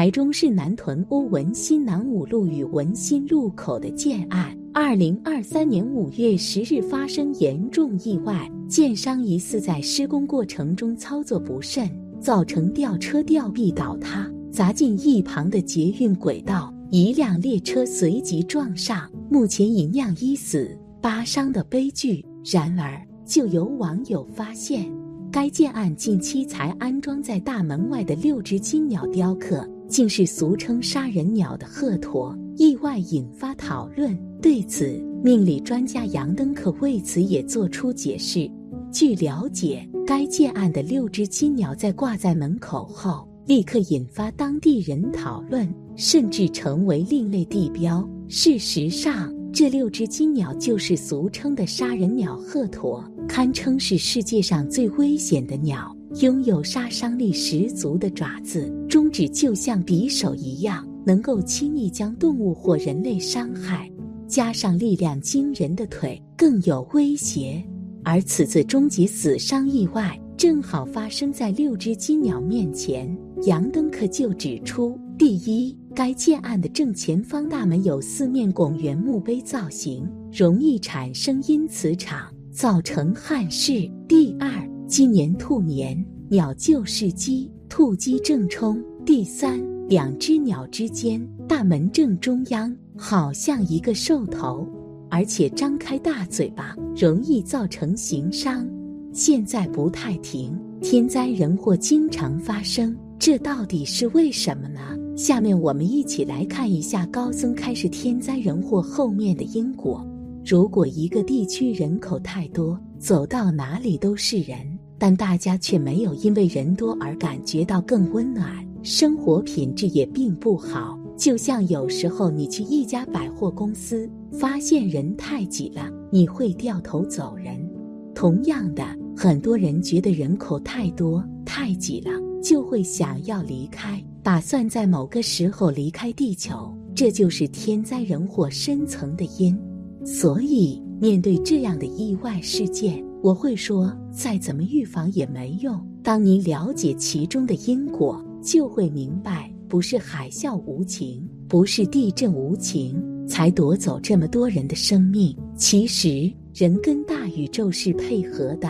台中市南屯欧文新南五路与文新路口的建案，二零二三年五月十日发生严重意外，建商疑似在施工过程中操作不慎，造成吊车吊臂倒塌，砸进一旁的捷运轨道，一辆列车随即撞上，目前已酿一死八伤的悲剧。然而，就有网友发现，该建案近期才安装在大门外的六只金鸟雕刻。竟是俗称杀人鸟的鹤驼，意外引发讨论。对此，命理专家杨登可为此也做出解释。据了解，该建案的六只金鸟在挂在门口后，立刻引发当地人讨论，甚至成为另类地标。事实上，这六只金鸟就是俗称的杀人鸟鹤驼，堪称是世界上最危险的鸟。拥有杀伤力十足的爪子，中指就像匕首一样，能够轻易将动物或人类伤害。加上力量惊人的腿，更有威胁。而此次终极死伤意外，正好发生在六只金鸟面前。杨登克就指出：第一，该建案的正前方大门有四面拱圆墓碑造型，容易产生因磁场，造成憾事。第二。今年兔年，鸟就是鸡，兔鸡正冲。第三，两只鸟之间，大门正中央，好像一个兽头，而且张开大嘴巴，容易造成形伤。现在不太停，天灾人祸经常发生，这到底是为什么呢？下面我们一起来看一下高僧开始天灾人祸后面的因果。如果一个地区人口太多，走到哪里都是人。但大家却没有因为人多而感觉到更温暖，生活品质也并不好。就像有时候你去一家百货公司，发现人太挤了，你会掉头走人。同样的，很多人觉得人口太多、太挤了，就会想要离开，打算在某个时候离开地球。这就是天灾人祸深层的因。所以，面对这样的意外事件。我会说，再怎么预防也没用。当你了解其中的因果，就会明白，不是海啸无情，不是地震无情，才夺走这么多人的生命。其实，人跟大宇宙是配合的。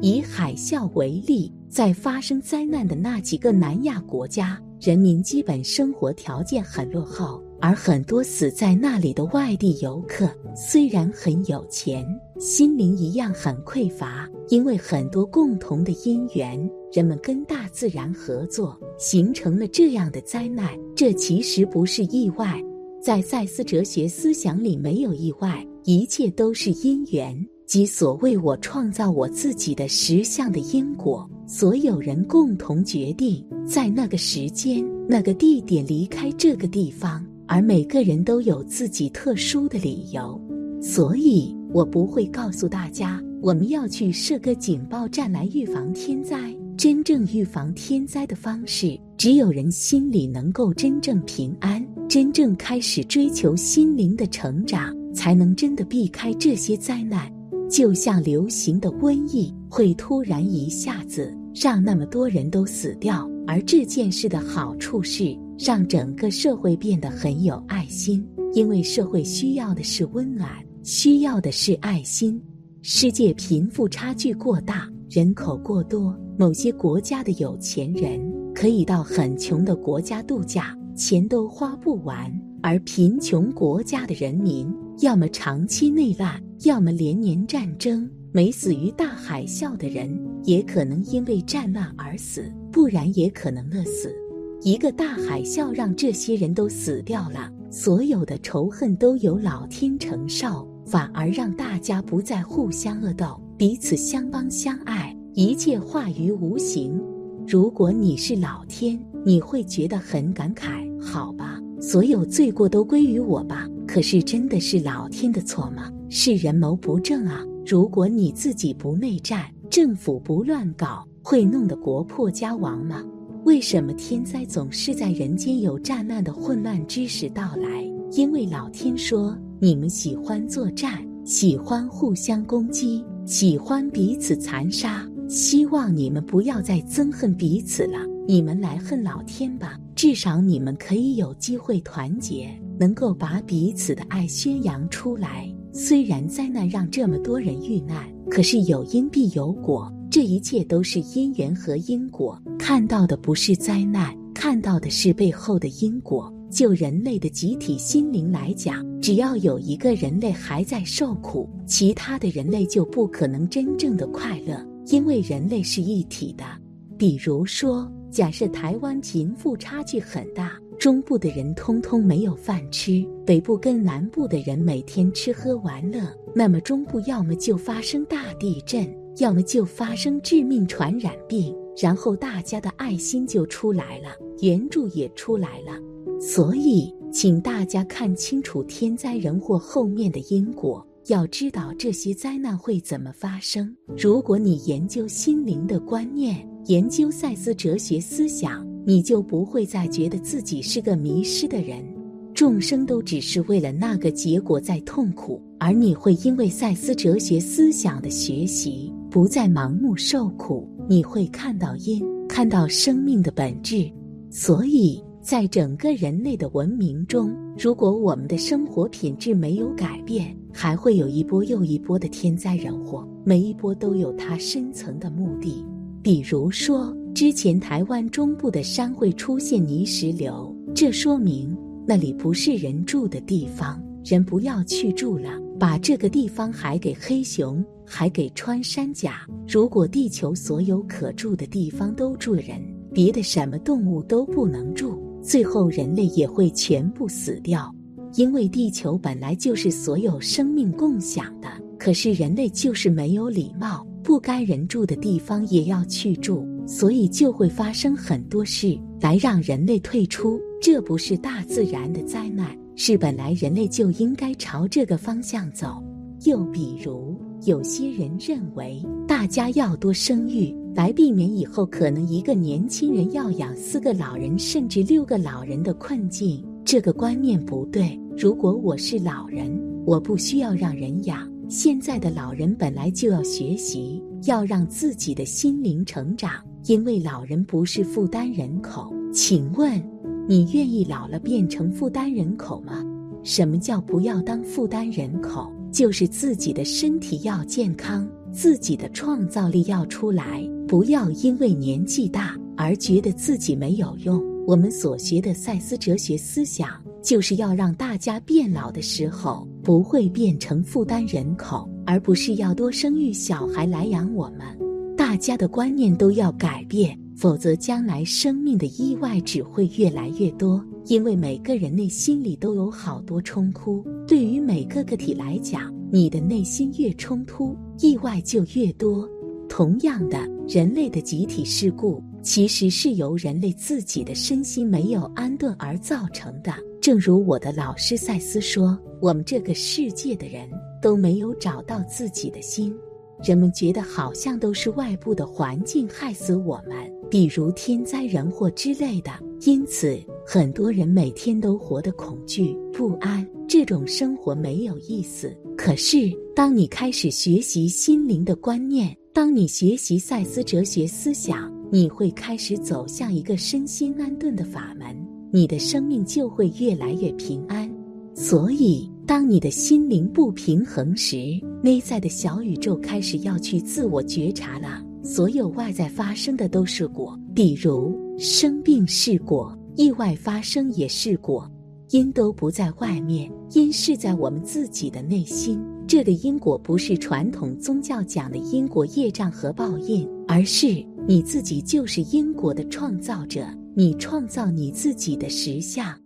以海啸为例，在发生灾难的那几个南亚国家，人民基本生活条件很落后。而很多死在那里的外地游客，虽然很有钱，心灵一样很匮乏。因为很多共同的因缘，人们跟大自然合作，形成了这样的灾难。这其实不是意外，在赛斯哲学思想里，没有意外，一切都是因缘，即所谓我创造我自己的实相的因果。所有人共同决定在那个时间、那个地点离开这个地方。而每个人都有自己特殊的理由，所以我不会告诉大家我们要去设个警报站来预防天灾。真正预防天灾的方式，只有人心里能够真正平安，真正开始追求心灵的成长，才能真的避开这些灾难。就像流行的瘟疫，会突然一下子让那么多人都死掉，而这件事的好处是。让整个社会变得很有爱心，因为社会需要的是温暖，需要的是爱心。世界贫富差距过大，人口过多，某些国家的有钱人可以到很穷的国家度假，钱都花不完；而贫穷国家的人民，要么长期内乱，要么连年战争。没死于大海啸的人，也可能因为战乱而死，不然也可能饿死。一个大海啸让这些人都死掉了，所有的仇恨都由老天承受，反而让大家不再互相恶斗，彼此相帮相爱，一切化于无形。如果你是老天，你会觉得很感慨，好吧，所有罪过都归于我吧。可是真的是老天的错吗？是人谋不正啊！如果你自己不内战，政府不乱搞，会弄得国破家亡吗？为什么天灾总是在人间有战乱的混乱之时到来？因为老天说你们喜欢作战，喜欢互相攻击，喜欢彼此残杀，希望你们不要再憎恨彼此了。你们来恨老天吧，至少你们可以有机会团结，能够把彼此的爱宣扬出来。虽然灾难让这么多人遇难，可是有因必有果，这一切都是因缘和因果。看到的不是灾难，看到的是背后的因果。就人类的集体心灵来讲，只要有一个人类还在受苦，其他的人类就不可能真正的快乐，因为人类是一体的。比如说，假设台湾贫富差距很大，中部的人通通没有饭吃，北部跟南部的人每天吃喝玩乐，那么中部要么就发生大地震，要么就发生致命传染病，然后大家的爱心就出来了，援助也出来了。所以，请大家看清楚天灾人祸后面的因果。要知道这些灾难会怎么发生。如果你研究心灵的观念，研究赛斯哲学思想，你就不会再觉得自己是个迷失的人。众生都只是为了那个结果在痛苦，而你会因为赛斯哲学思想的学习，不再盲目受苦。你会看到因，看到生命的本质。所以。在整个人类的文明中，如果我们的生活品质没有改变，还会有一波又一波的天灾人祸。每一波都有它深层的目的。比如说，之前台湾中部的山会出现泥石流，这说明那里不是人住的地方，人不要去住了，把这个地方还给黑熊，还给穿山甲。如果地球所有可住的地方都住人，别的什么动物都不能住。最后，人类也会全部死掉，因为地球本来就是所有生命共享的。可是人类就是没有礼貌，不该人住的地方也要去住，所以就会发生很多事来让人类退出。这不是大自然的灾难，是本来人类就应该朝这个方向走。又比如，有些人认为大家要多生育。来避免以后可能一个年轻人要养四个老人甚至六个老人的困境，这个观念不对。如果我是老人，我不需要让人养。现在的老人本来就要学习，要让自己的心灵成长，因为老人不是负担人口。请问，你愿意老了变成负担人口吗？什么叫不要当负担人口？就是自己的身体要健康，自己的创造力要出来。不要因为年纪大而觉得自己没有用。我们所学的赛斯哲学思想，就是要让大家变老的时候不会变成负担人口，而不是要多生育小孩来养我们。大家的观念都要改变，否则将来生命的意外只会越来越多。因为每个人内心里都有好多冲突，对于每个个体来讲，你的内心越冲突，意外就越多。同样的，人类的集体事故其实是由人类自己的身心没有安顿而造成的。正如我的老师赛斯说：“我们这个世界的人都没有找到自己的心，人们觉得好像都是外部的环境害死我们，比如天灾人祸之类的。因此，很多人每天都活得恐惧不安，这种生活没有意思。可是，当你开始学习心灵的观念，当你学习赛斯哲学思想，你会开始走向一个身心安顿的法门，你的生命就会越来越平安。所以，当你的心灵不平衡时，内在的小宇宙开始要去自我觉察了。所有外在发生的都是果，比如生病是果，意外发生也是果，因都不在外面，因是在我们自己的内心。这个因果不是传统宗教讲的因果业障和报应，而是你自己就是因果的创造者，你创造你自己的实相。